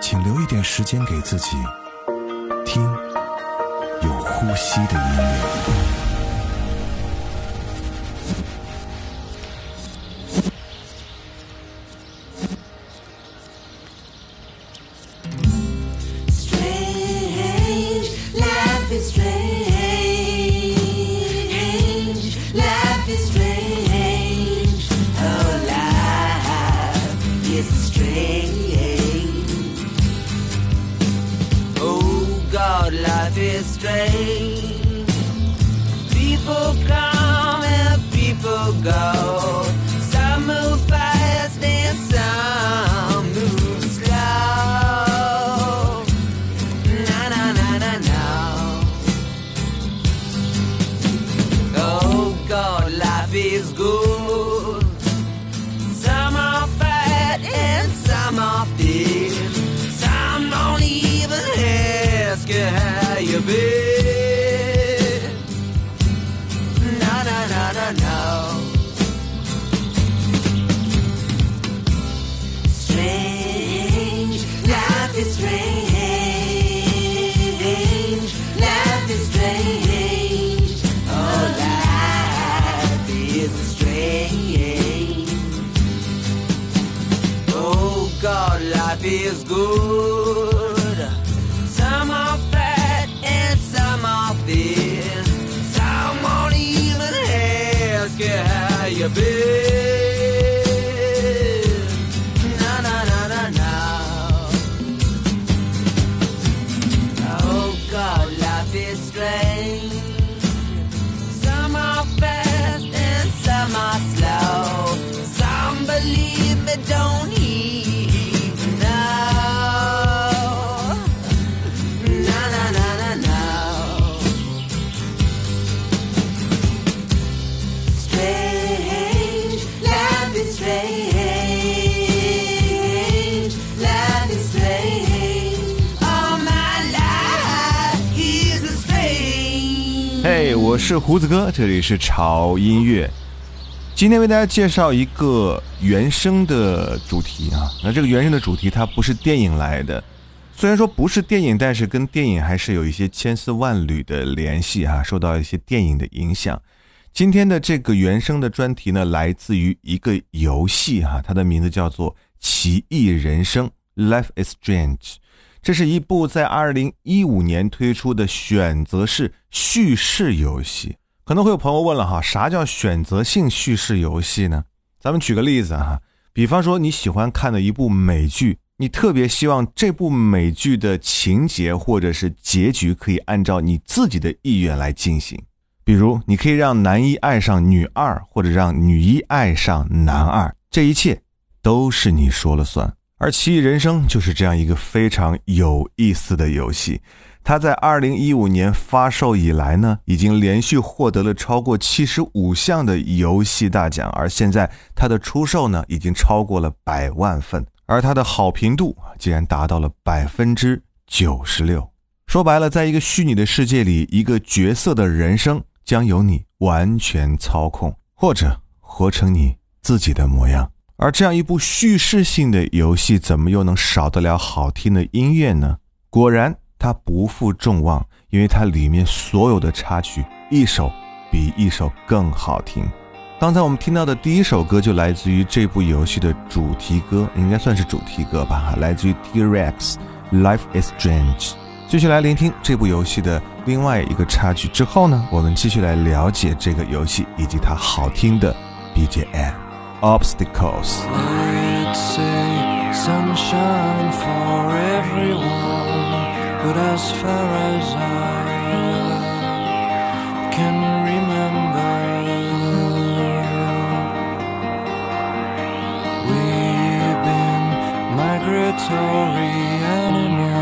请留一点时间给自己，听有呼吸的音乐。go. 是胡子哥，这里是潮音乐。今天为大家介绍一个原声的主题啊，那这个原声的主题它不是电影来的，虽然说不是电影，但是跟电影还是有一些千丝万缕的联系哈、受到一些电影的影响。今天的这个原声的专题呢，来自于一个游戏哈、它的名字叫做《奇异人生》（Life is Strange）。这是一部在二零一五年推出的选择式叙事游戏。可能会有朋友问了哈，啥叫选择性叙事游戏呢？咱们举个例子哈，比方说你喜欢看的一部美剧，你特别希望这部美剧的情节或者是结局可以按照你自己的意愿来进行。比如，你可以让男一爱上女二，或者让女一爱上男二，这一切都是你说了算。而《奇异人生》就是这样一个非常有意思的游戏。它在二零一五年发售以来呢，已经连续获得了超过七十五项的游戏大奖，而现在它的出售呢，已经超过了百万份，而它的好评度竟然达到了百分之九十六。说白了，在一个虚拟的世界里，一个角色的人生将由你完全操控，或者活成你自己的模样。而这样一部叙事性的游戏，怎么又能少得了好听的音乐呢？果然，它不负众望，因为它里面所有的插曲，一首比一首更好听。刚才我们听到的第一首歌就来自于这部游戏的主题歌，应该算是主题歌吧，来自于 T-Rex，《Life Is Strange》。继续来聆听这部游戏的另外一个插曲之后呢，我们继续来了解这个游戏以及它好听的 BGM。Obstacles。I'd say sunshine for everyone, but as far as I can remember, we've been migratory animals.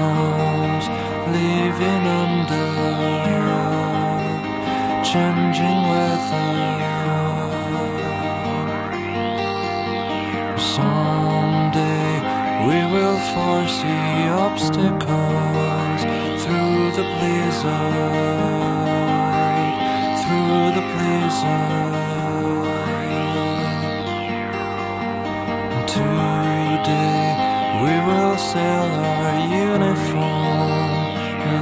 living under changing weather. Someday we will foresee obstacles through the blizzard, through the blizzard. Today we will sell our uniform,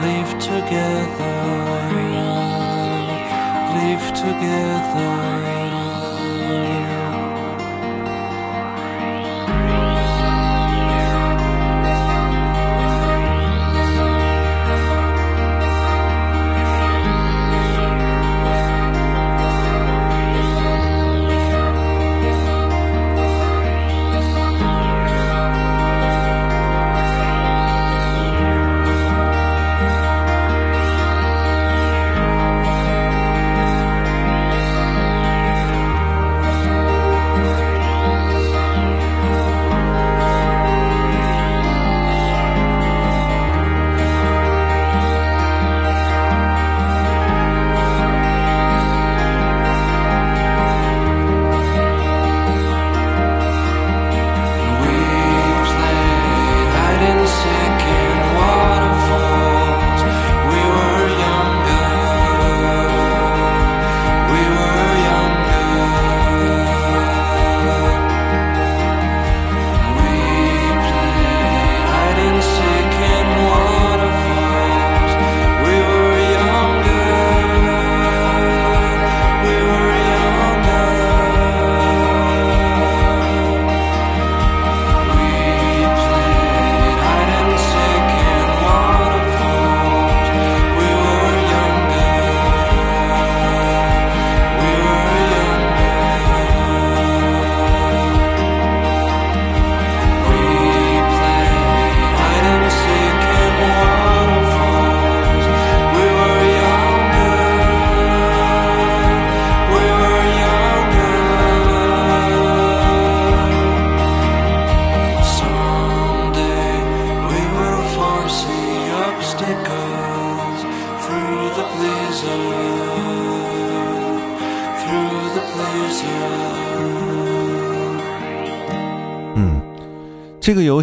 live together, live together.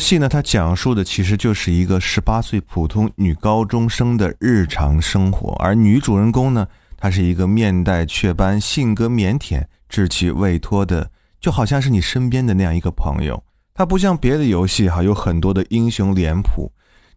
戏呢，它讲述的其实就是一个十八岁普通女高中生的日常生活，而女主人公呢，她是一个面带雀斑、性格腼腆、志气未脱的，就好像是你身边的那样一个朋友。它不像别的游戏哈，有很多的英雄脸谱，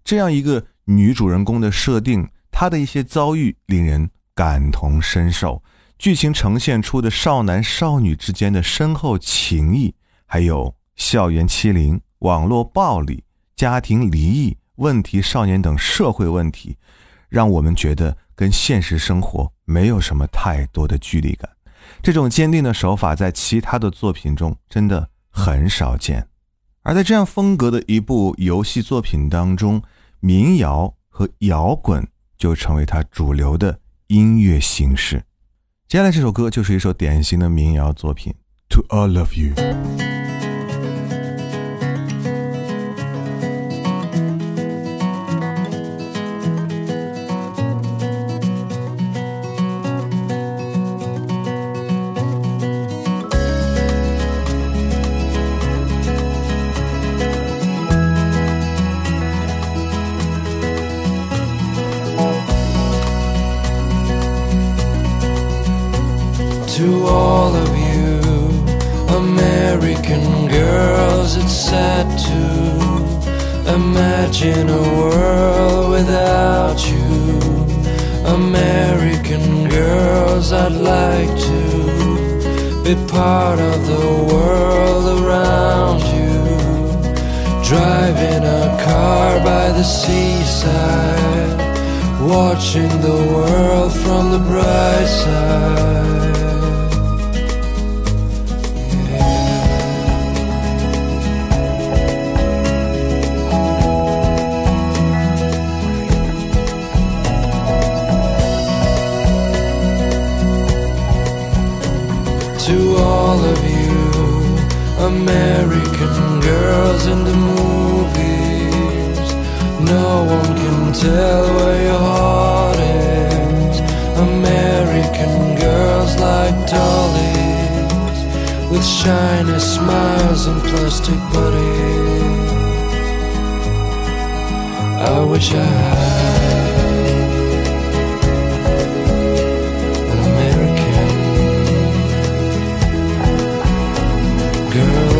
这样一个女主人公的设定，她的一些遭遇令人感同身受。剧情呈现出的少男少女之间的深厚情谊，还有校园欺凌、网络暴力、家庭离异、问题少年等社会问题，让我们觉得跟现实生活没有什么太多的距离感。这种坚定的手法在其他的作品中真的很少见。而在这样风格的一部游戏作品当中，民谣和摇滚就成为它主流的音乐形式。接下来这首歌就是一首典型的民谣作品，《To All of You》。Be part of the world around you. Driving a car by the seaside, watching the world from the bright side. American girls in the movies No one can tell where your heart is. American girls like dollies with shiny smiles and plastic bodies. I wish I had an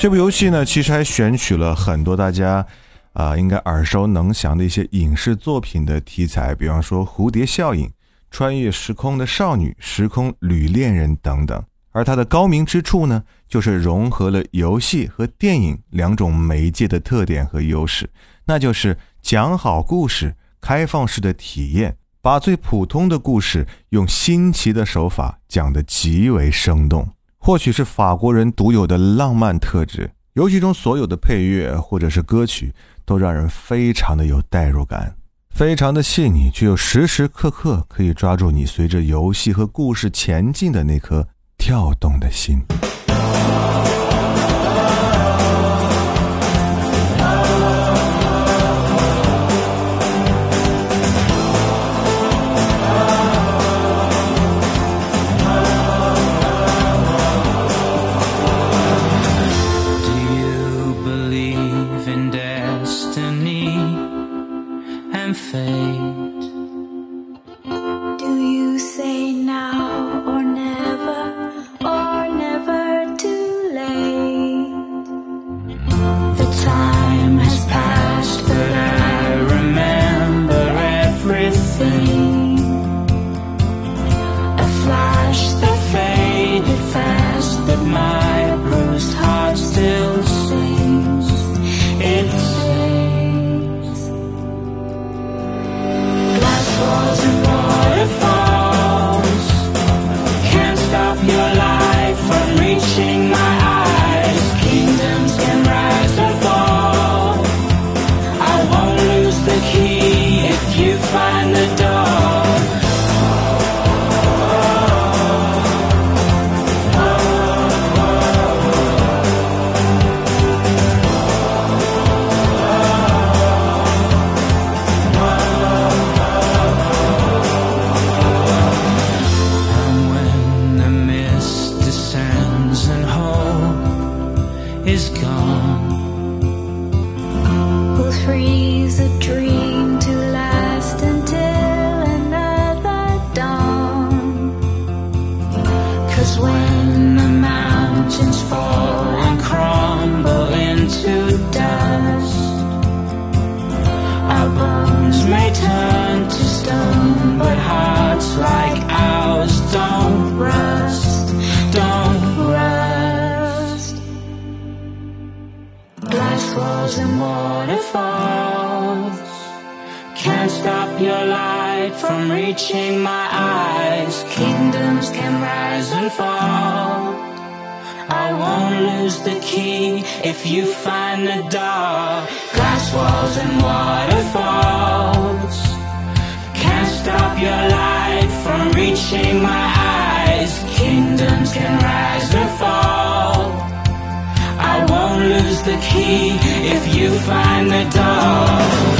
这部游戏呢，其实还选取了很多大家啊、应该耳熟能详的一些影视作品的题材，比方说蝴蝶效应、穿越时空的少女、时空旅恋人等等。而它的高明之处呢，就是融合了游戏和电影两种媒介的特点和优势，那就是讲好故事、开放式的体验，把最普通的故事用新奇的手法讲得极为生动。或许是法国人独有的浪漫特质，游戏中所有的配乐或者是歌曲都让人非常的有代入感，非常的细腻，却又时时刻刻可以抓住你随着游戏和故事前进的那颗跳动的心。Can't stop your light from reaching my eyes. Kingdoms can rise and fall. I won't lose the key if you find the door. Glass walls and waterfalls can't stop your light from reaching my eyes. Kingdoms can rise and fall. I won't lose the key if you find the door.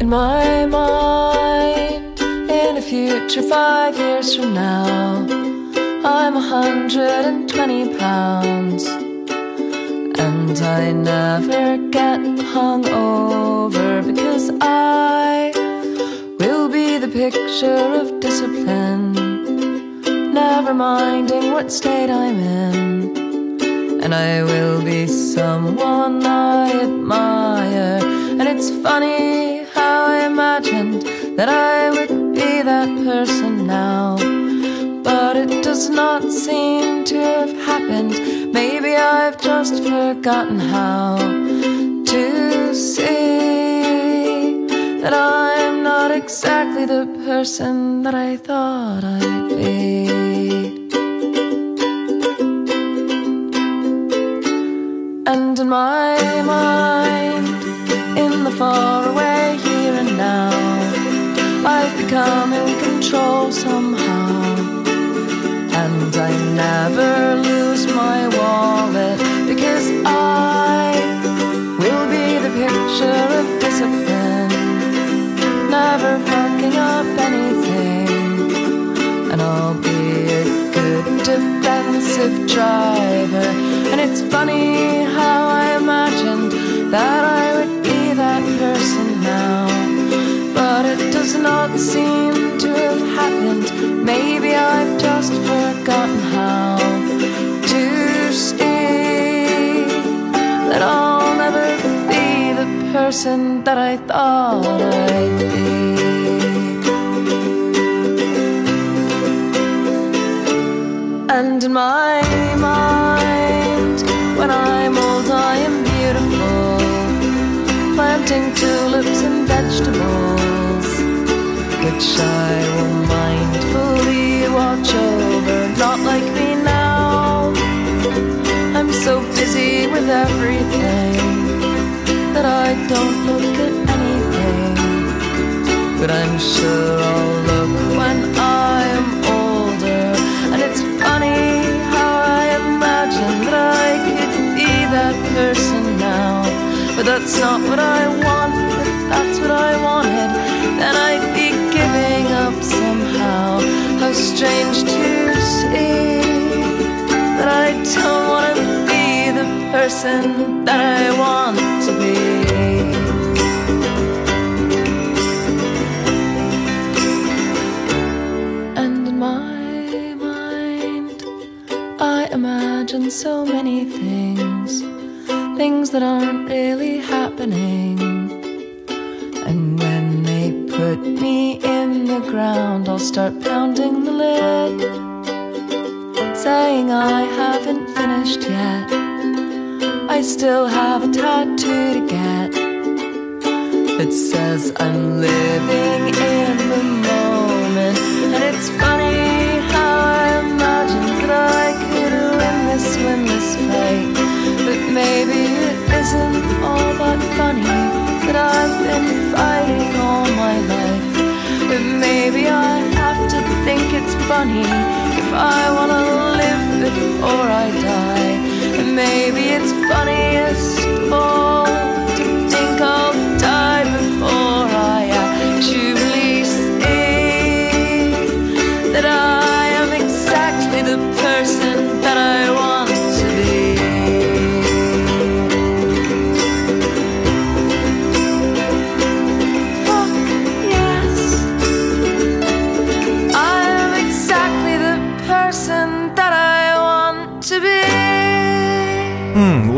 In my mind, in a future five years from now, I'm a hundred and twenty pounds. And I never get hung over because I will be the picture of discipline, never minding what state I'm in. And I will be someone I admire. And it's funny imagined that I would be that person now. But it does not seem to have happened. Maybe I've just forgotten how to see that I'm not exactly the person that I thought I'd be. And in my mind, in the far I've become in control somehow. And I never just forgotten how to see that I'll never be the person that I thought I'd be. And in my mind, when I'm old, I am beautiful, planting tulips and vegetables, which I will watch. Not like me now, I'm so busy with everything that I don't look at anything. But I'm sure I'll look when I'm older. And it's funny how I imagine that I could be that person now. But that's not what I want. Person that I want to be. And in my mind, I imagine so many things, things that aren't really happening. And when they put me in the ground, I'll start pounding the lid, saying I haven't finished yet. I still have a tattoo to get. It says I'm living in the moment. And it's funny how I imagined that I could win this, win this fight. But maybe it isn't all that funny that I've been fighting all my life. But maybe I have to think it's funny if I wanna live before I die. Maybe it's funniest of all to think I'll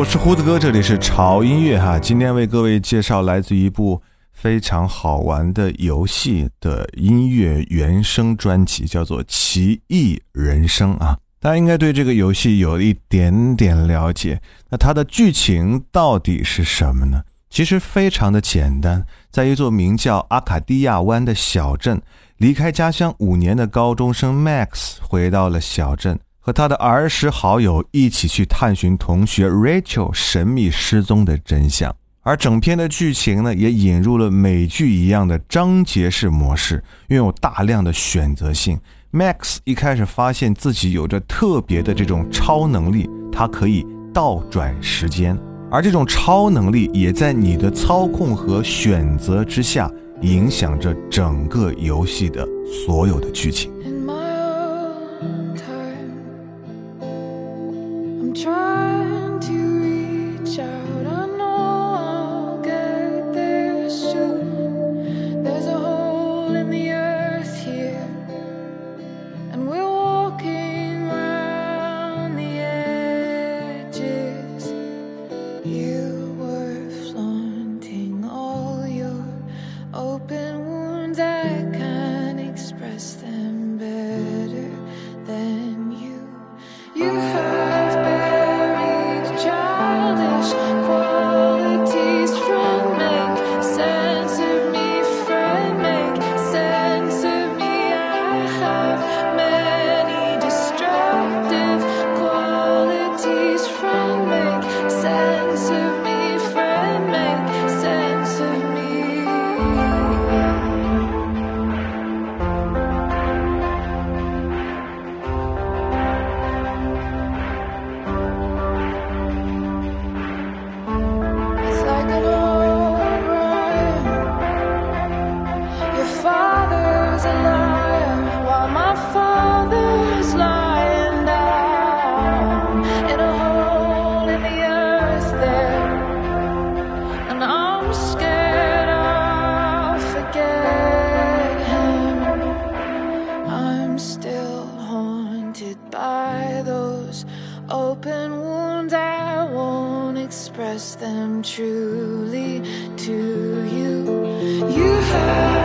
是胡子哥，这里是潮音乐哈。今天为各位介绍来自一部非常好玩的游戏的音乐原声专辑，叫做《奇异人生》啊。大家应该对这个游戏有一点点了解。那它的剧情到底是什么呢？其实非常的简单，在一座名叫阿卡迪亚湾的小镇，离开家乡五年的高中生 Max 回到了小镇，和他的儿时好友一起去探寻同学 Rachel 神秘失踪的真相。而整篇的剧情呢，也引入了美剧一样的章节式模式，拥有大量的选择性。Max 一开始发现自己有着特别的这种超能力，他可以倒转时间，而这种超能力也在你的操控和选择之下，影响着整个游戏的所有的剧情。try open wounds. I won't express them truly to you. You have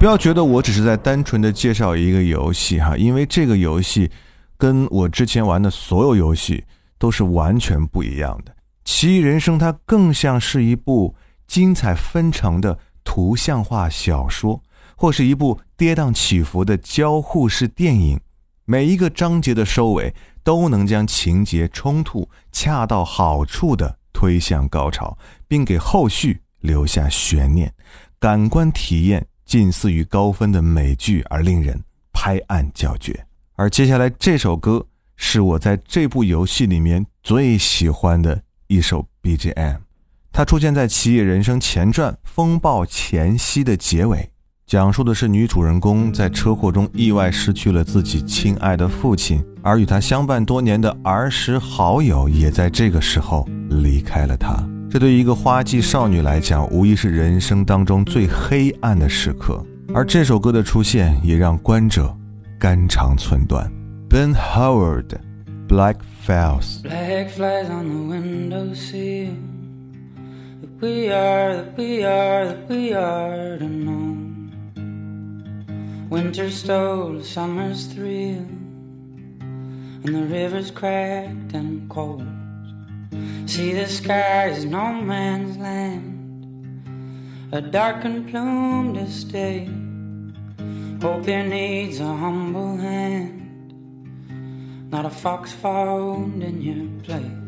不要觉得我只是在单纯的介绍一个游戏哈，因为这个游戏跟我之前玩的所有游戏都是完全不一样的。奇异人生它更像是一部精彩纷呈的图像化小说，或是一部跌宕起伏的交互式电影。每一个章节的收尾都能将情节冲突恰到好处的推向高潮，并给后续留下悬念，感官体验近似于高分的美剧，而令人拍案叫绝。而接下来这首歌是我在这部游戏里面最喜欢的一首 BGM，它出现在《奇异人生前传：风暴前夕》的结尾。讲述的是女主人公在车祸中意外失去了自己亲爱的父亲，而与她相伴多年的儿时好友也在这个时候离开了她。这对于一个花季少女来讲，无疑是人生当中最黑暗的时刻。而这首歌的出现，也让观者肝肠寸断。Ben Howard，《Black Files》。Black flies on the windowsill. That we are, that we are, that we are to know. Winter stole summer's thrill, and the river's cracked and cold. See, the sky is no man's land, a dark and plumed estate. Hope there needs a humble hand, not a fox found in your place.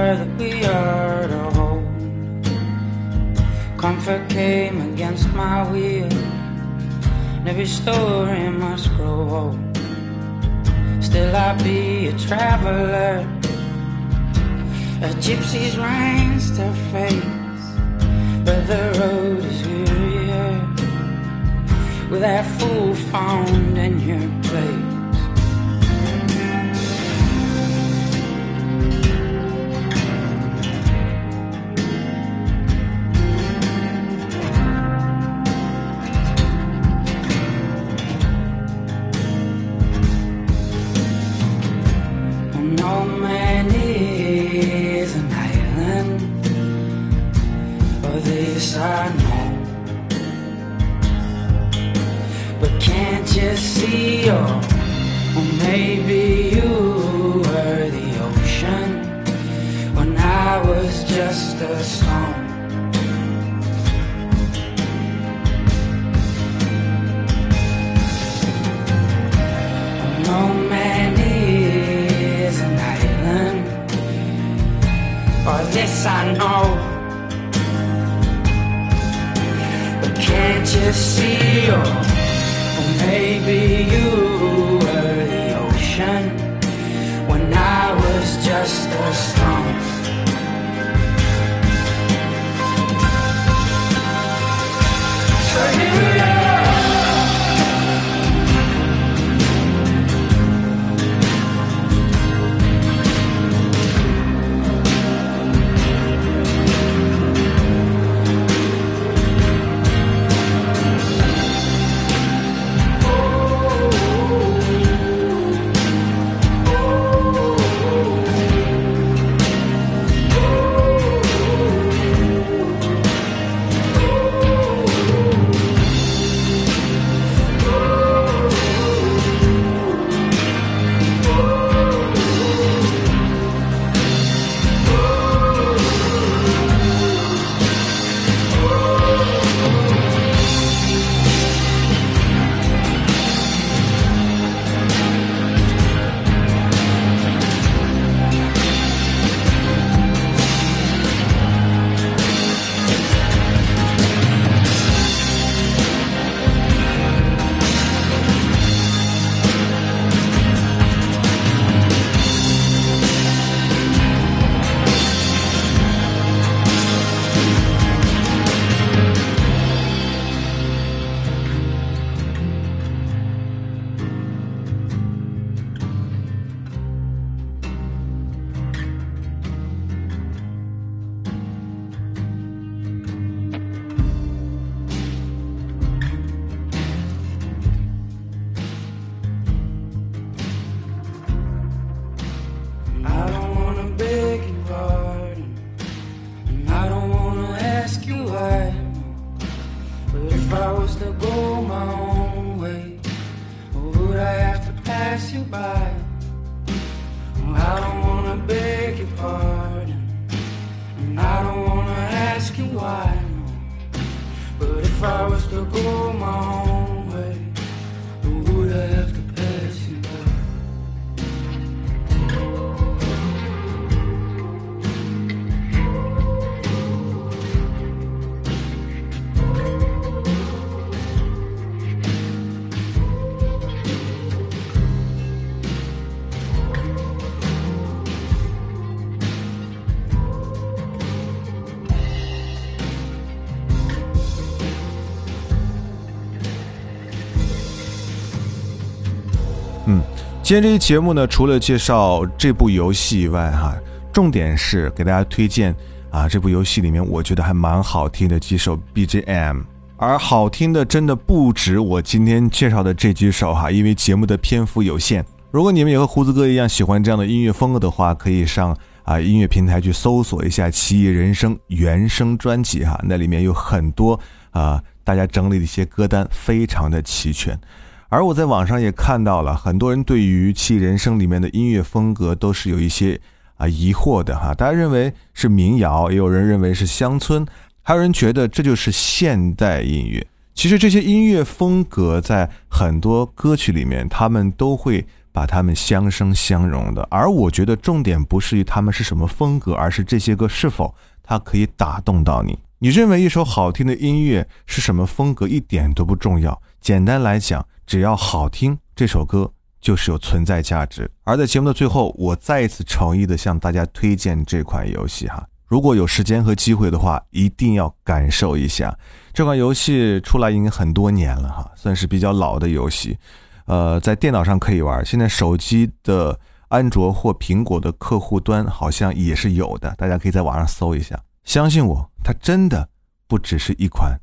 Are, that we are to hold. Comfort came against my will, and every story must grow old. Still, I be a traveler, a gypsy's ranks to face, but the road is wearier with that fool found in your place. Can't you or, maybe you were the ocean when I was just a stone? So here we 今天这期节目呢，除了介绍这部游戏以外，哈，重点是给大家推荐啊这部游戏里面我觉得还蛮好听的几首 BGM，而好听的真的不止我今天介绍的这几首哈，因为节目的篇幅有限。如果你们也和胡子哥一样喜欢这样的音乐风格的话，可以上啊音乐平台去搜索一下《奇异人生》原声专辑哈，那里面有很多啊大家整理的一些歌单，非常的齐全。而我在网上也看到了很多人对于《其人生》里面的音乐风格都是有一些啊疑惑的哈，大家认为是民谣，也有人认为是乡村，还有人觉得这就是现代音乐。其实这些音乐风格在很多歌曲里面，他们都会把它们相生相融的。而我觉得重点不是于他们是什么风格，而是这些歌是否它可以打动到你。你认为一首好听的音乐是什么风格一点都不重要，简单来讲。只要好听，这首歌就是有存在价值。而在节目的最后，我再一次诚意的向大家推荐这款游戏哈。如果有时间和机会的话，一定要感受一下这款游戏。出来已经很多年了哈，算是比较老的游戏。呃，在电脑上可以玩，现在手机的安卓或苹果的客户端好像也是有的，大家可以在网上搜一下。相信我，它真的不只是一款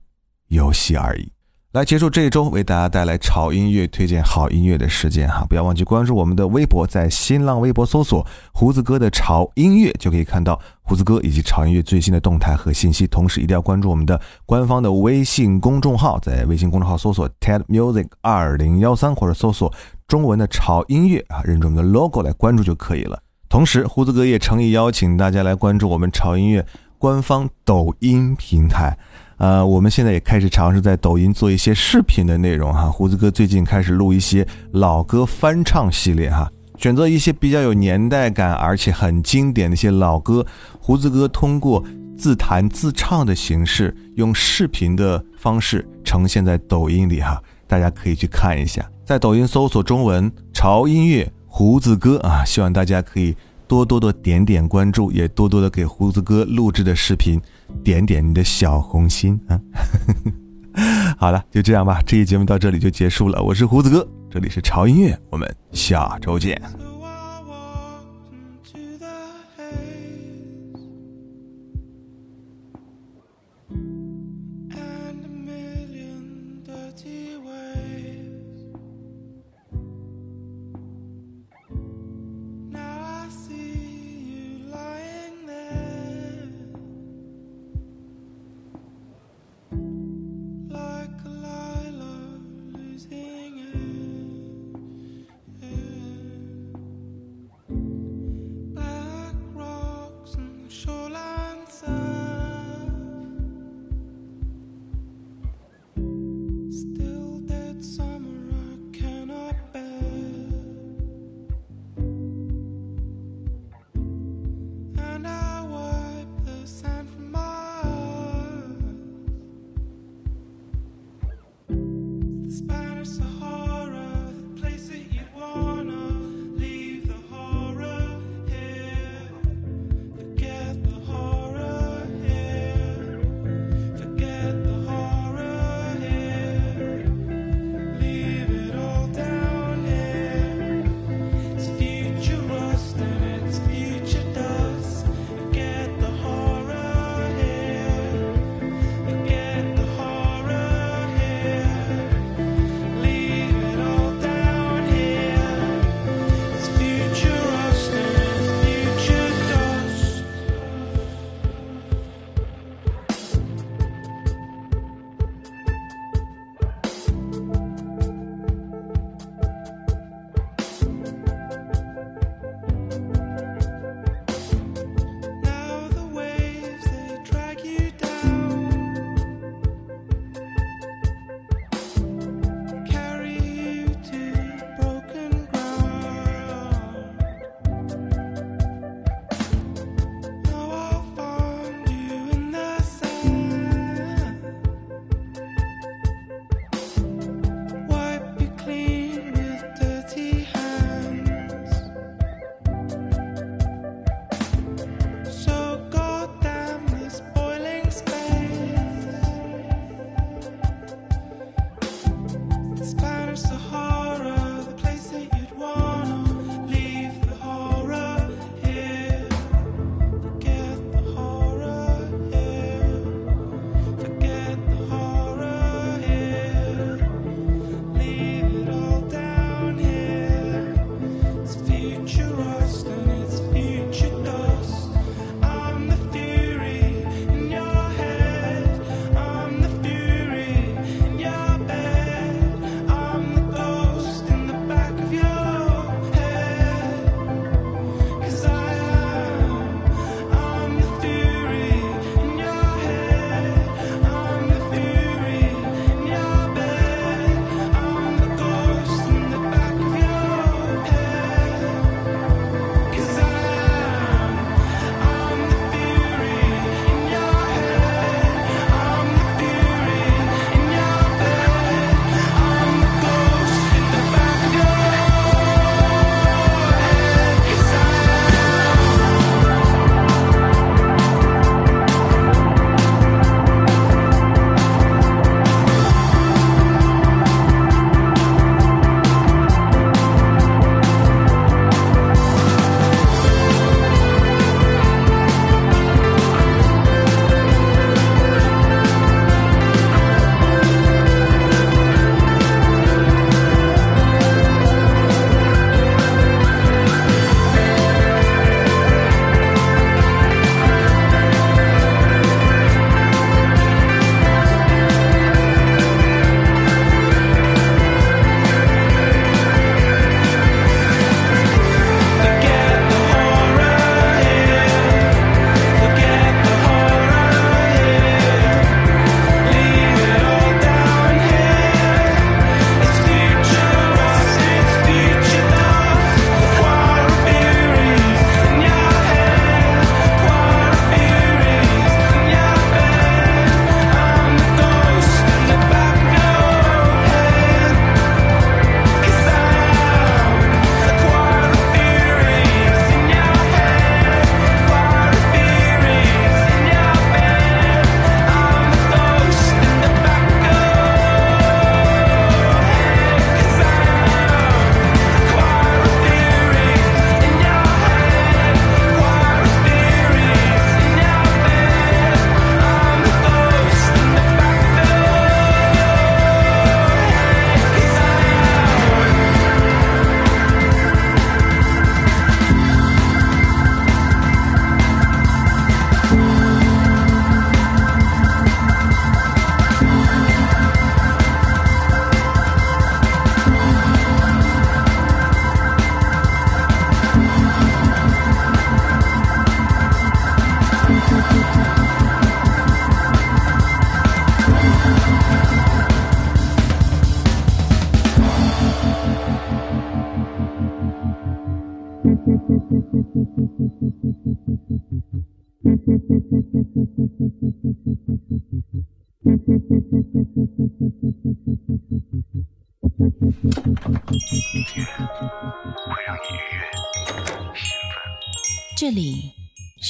游戏而已。来结束这一周为大家带来潮音乐推荐好音乐的时间哈，不要忘记关注我们的微博，在新浪微博搜索“胡子哥的潮音乐”就可以看到胡子哥以及潮音乐最新的动态和信息。同时一定要关注我们的官方的微信公众号，在微信公众号搜索 “TED Music 二零幺三”或者搜索中文的潮音乐啊，认准我们的 logo 来关注就可以了。同时，胡子哥也诚意邀请大家来关注我们潮音乐官方抖音平台。呃，我们现在也开始尝试在抖音做一些视频的内容哈。胡子哥最近开始录一些老歌翻唱系列哈，选择一些比较有年代感而且很经典的一些老歌，胡子哥通过自弹自唱的形式，用视频的方式呈现在抖音里哈，大家可以去看一下，在抖音搜索中文“潮音乐胡子哥”啊，希望大家可以多多的点点关注，也多多的给胡子哥录制的视频。点点你的小红心啊！好了，就这样吧，这期节目到这里就结束了。我是胡子哥，这里是潮音乐，我们下周见。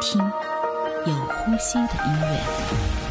听有呼吸的音乐。